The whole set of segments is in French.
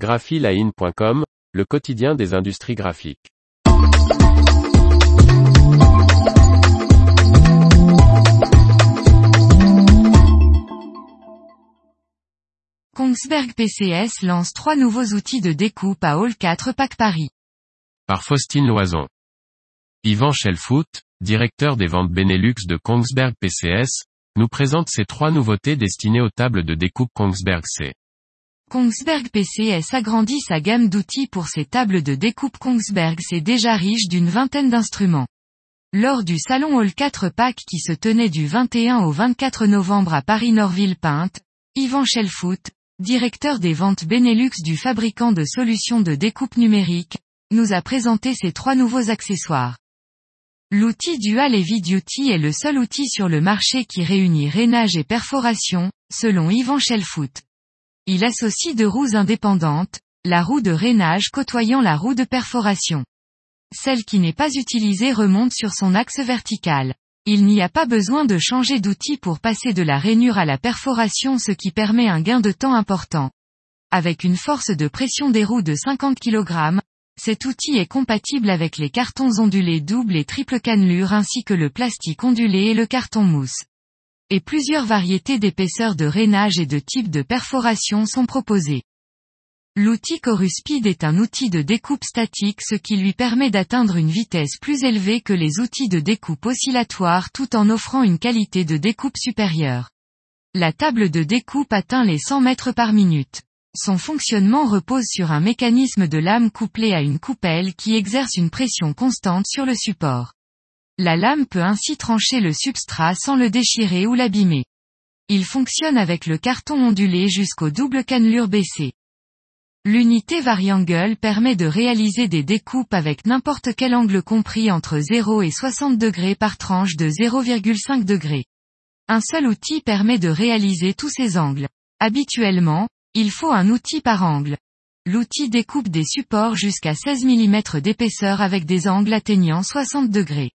graphiline.com, le quotidien des industries graphiques. Kongsberg PCS lance trois nouveaux outils de découpe à Hall 4 Pack Paris. Par Faustine Loison. Yvan Schelfoot, directeur des ventes Benelux de Kongsberg PCS, nous présente ces trois nouveautés destinées aux tables de découpe Kongsberg C. Kongsberg PCS agrandit sa gamme d'outils pour ses tables de découpe Kongsberg C déjà riche d'une vingtaine d'instruments. Lors du salon Hall 4 Pack qui se tenait du 21 au 24 novembre à Paris-Norville-Pinte, Yvan Schelfoot, directeur des ventes Benelux du fabricant de solutions de découpe numérique, nous a présenté ces trois nouveaux accessoires. L'outil Dual Heavy Duty est le seul outil sur le marché qui réunit rainage et perforation, selon Yvan Schelfoot. Il associe deux roues indépendantes, la roue de rainage côtoyant la roue de perforation. Celle qui n'est pas utilisée remonte sur son axe vertical. Il n'y a pas besoin de changer d'outil pour passer de la rainure à la perforation ce qui permet un gain de temps important. Avec une force de pression des roues de 50 kg, cet outil est compatible avec les cartons ondulés double et triple cannelure ainsi que le plastique ondulé et le carton mousse et plusieurs variétés d'épaisseur de rainage et de type de perforation sont proposées. L'outil Coruspeed est un outil de découpe statique ce qui lui permet d'atteindre une vitesse plus élevée que les outils de découpe oscillatoire tout en offrant une qualité de découpe supérieure. La table de découpe atteint les 100 mètres par minute. Son fonctionnement repose sur un mécanisme de lame couplé à une coupelle qui exerce une pression constante sur le support. La lame peut ainsi trancher le substrat sans le déchirer ou l'abîmer. Il fonctionne avec le carton ondulé jusqu'au double cannelure baissée. L'unité variangle permet de réaliser des découpes avec n'importe quel angle compris entre 0 et 60 degrés par tranche de 0,5 degrés. Un seul outil permet de réaliser tous ces angles. Habituellement, il faut un outil par angle. L'outil découpe des supports jusqu'à 16 mm d'épaisseur avec des angles atteignant 60 degrés.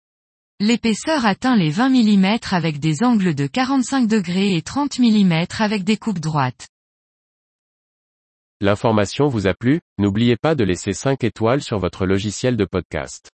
L'épaisseur atteint les 20 mm avec des angles de 45 degrés et 30 mm avec des coupes droites. L'information vous a plu, n'oubliez pas de laisser 5 étoiles sur votre logiciel de podcast.